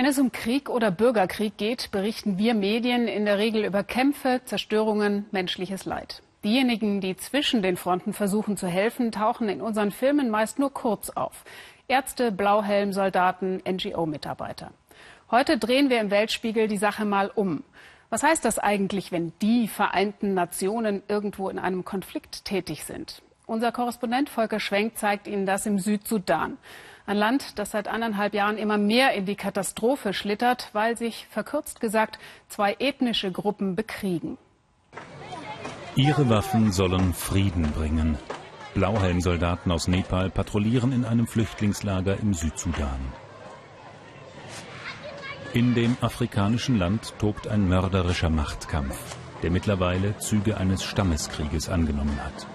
Wenn es um Krieg oder Bürgerkrieg geht, berichten wir Medien in der Regel über Kämpfe, Zerstörungen, menschliches Leid. Diejenigen, die zwischen den Fronten versuchen zu helfen, tauchen in unseren Filmen meist nur kurz auf. Ärzte, Blauhelmsoldaten, NGO-Mitarbeiter. Heute drehen wir im Weltspiegel die Sache mal um. Was heißt das eigentlich, wenn die Vereinten Nationen irgendwo in einem Konflikt tätig sind? Unser Korrespondent Volker Schwenk zeigt Ihnen das im Südsudan. Ein Land, das seit anderthalb Jahren immer mehr in die Katastrophe schlittert, weil sich, verkürzt gesagt, zwei ethnische Gruppen bekriegen. Ihre Waffen sollen Frieden bringen. Blauhelmsoldaten aus Nepal patrouillieren in einem Flüchtlingslager im Südsudan. In dem afrikanischen Land tobt ein mörderischer Machtkampf, der mittlerweile Züge eines Stammeskrieges angenommen hat.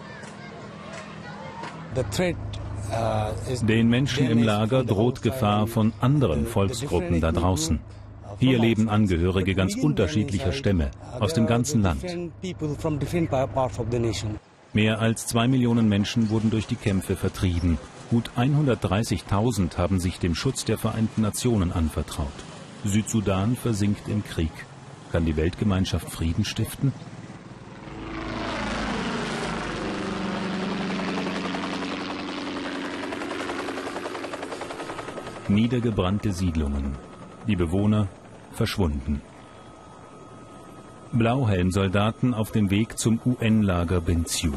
Den Menschen im Lager droht Gefahr von anderen Volksgruppen da draußen. Hier leben Angehörige ganz unterschiedlicher Stämme aus dem ganzen Land. Mehr als zwei Millionen Menschen wurden durch die Kämpfe vertrieben. Gut 130.000 haben sich dem Schutz der Vereinten Nationen anvertraut. Südsudan versinkt im Krieg. Kann die Weltgemeinschaft Frieden stiften? Niedergebrannte Siedlungen. Die Bewohner verschwunden. Blauhelmsoldaten auf dem Weg zum UN-Lager Benziu.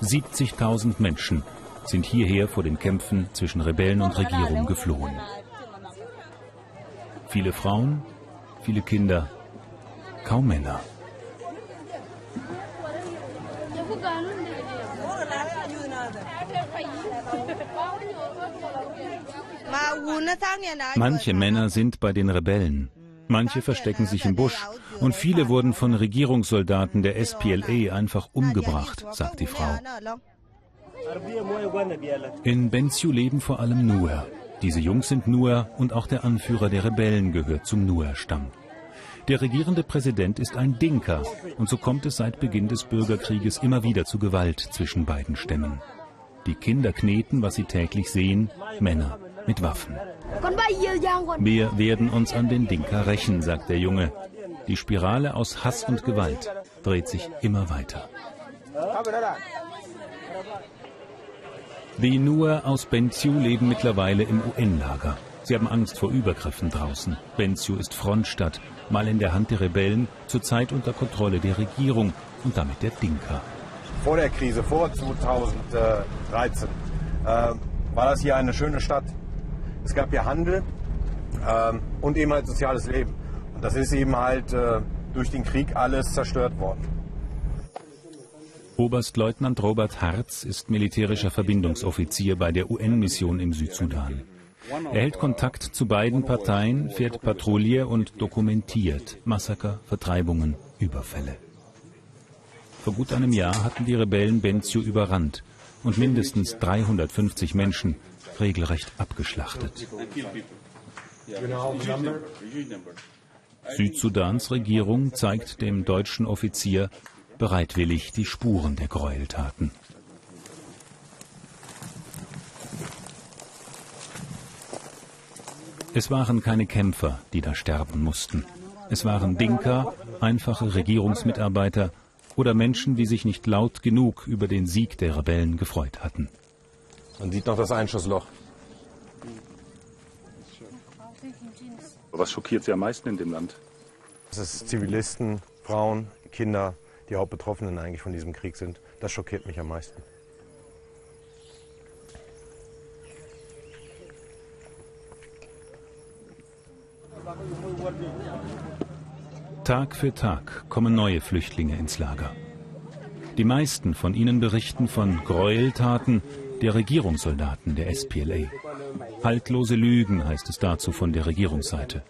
70.000 Menschen sind hierher vor den Kämpfen zwischen Rebellen und Regierung geflohen. Viele Frauen, viele Kinder, kaum Männer. Manche Männer sind bei den Rebellen, manche verstecken sich im Busch und viele wurden von Regierungssoldaten der SPLA einfach umgebracht, sagt die Frau. In Benziu leben vor allem Nuer. Diese Jungs sind Nuer und auch der Anführer der Rebellen gehört zum Nuer-Stamm. Der regierende Präsident ist ein Dinka und so kommt es seit Beginn des Bürgerkrieges immer wieder zu Gewalt zwischen beiden Stämmen. Die Kinder kneten, was sie täglich sehen, Männer mit Waffen. Wir werden uns an den Dinka rächen, sagt der Junge. Die Spirale aus Hass und Gewalt dreht sich immer weiter. Die Nuer aus Benziu leben mittlerweile im UN-Lager. Sie haben Angst vor Übergriffen draußen. Benziu ist Frontstadt, mal in der Hand der Rebellen, zurzeit unter Kontrolle der Regierung und damit der Dinka. Vor der Krise, vor 2013, äh, war das hier eine schöne Stadt. Es gab hier Handel äh, und eben halt soziales Leben. Und das ist eben halt äh, durch den Krieg alles zerstört worden. Oberstleutnant Robert Harz ist militärischer Verbindungsoffizier bei der UN-Mission im Südsudan. Er hält Kontakt zu beiden Parteien, fährt Patrouille und dokumentiert Massaker, Vertreibungen, Überfälle. Vor gut einem Jahr hatten die Rebellen Benziu überrannt und mindestens 350 Menschen regelrecht abgeschlachtet. Südsudans Regierung zeigt dem deutschen Offizier bereitwillig die Spuren der Gräueltaten. Es waren keine Kämpfer, die da sterben mussten. Es waren Dinka, einfache Regierungsmitarbeiter oder Menschen, die sich nicht laut genug über den Sieg der Rebellen gefreut hatten. Man sieht noch das Einschussloch. Was schockiert Sie am meisten in dem Land? Dass es Zivilisten, Frauen, Kinder, die Hauptbetroffenen eigentlich von diesem Krieg sind. Das schockiert mich am meisten. Tag für Tag kommen neue Flüchtlinge ins Lager. Die meisten von ihnen berichten von Gräueltaten der Regierungssoldaten der SPLA. Haltlose Lügen heißt es dazu von der Regierungsseite.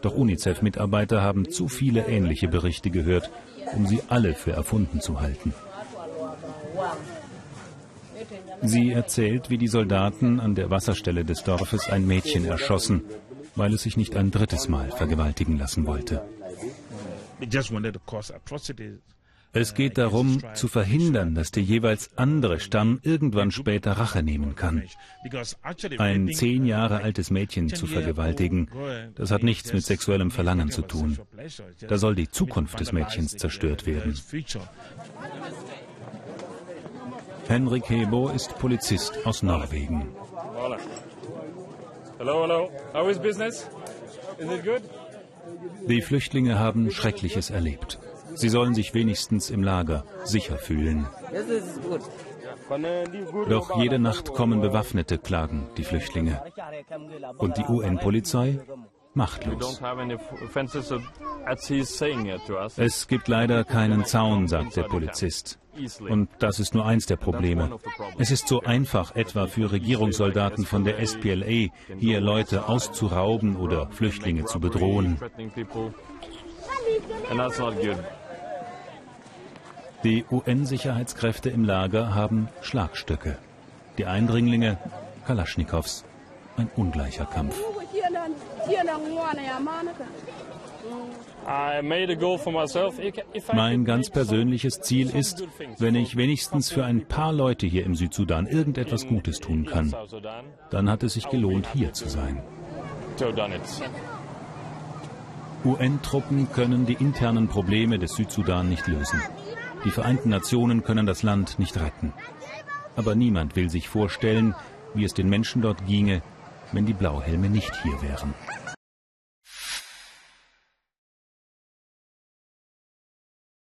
Doch UNICEF-Mitarbeiter haben zu viele ähnliche Berichte gehört, um sie alle für erfunden zu halten. Sie erzählt, wie die Soldaten an der Wasserstelle des Dorfes ein Mädchen erschossen, weil es sich nicht ein drittes Mal vergewaltigen lassen wollte. Es geht darum, zu verhindern, dass der jeweils andere Stamm irgendwann später Rache nehmen kann. Ein zehn Jahre altes Mädchen zu vergewaltigen, das hat nichts mit sexuellem Verlangen zu tun. Da soll die Zukunft des Mädchens zerstört werden. Henrik Hebo ist Polizist aus Norwegen. Hello, hello. How is business? Is it good? Die Flüchtlinge haben Schreckliches erlebt. Sie sollen sich wenigstens im Lager sicher fühlen. Doch jede Nacht kommen Bewaffnete, klagen die Flüchtlinge. Und die UN-Polizei machtlos. Es gibt leider keinen Zaun, sagt der Polizist. Und das ist nur eins der Probleme. Es ist so einfach, etwa für Regierungssoldaten von der SPLA, hier Leute auszurauben oder Flüchtlinge zu bedrohen. Die UN-Sicherheitskräfte im Lager haben Schlagstöcke. Die Eindringlinge Kalaschnikows. Ein ungleicher Kampf. Mein ganz persönliches Ziel ist, wenn ich wenigstens für ein paar Leute hier im Südsudan irgendetwas Gutes tun kann, dann hat es sich gelohnt, hier zu sein. UN-Truppen können die internen Probleme des Südsudan nicht lösen. Die Vereinten Nationen können das Land nicht retten. Aber niemand will sich vorstellen, wie es den Menschen dort ginge, wenn die Blauhelme nicht hier wären.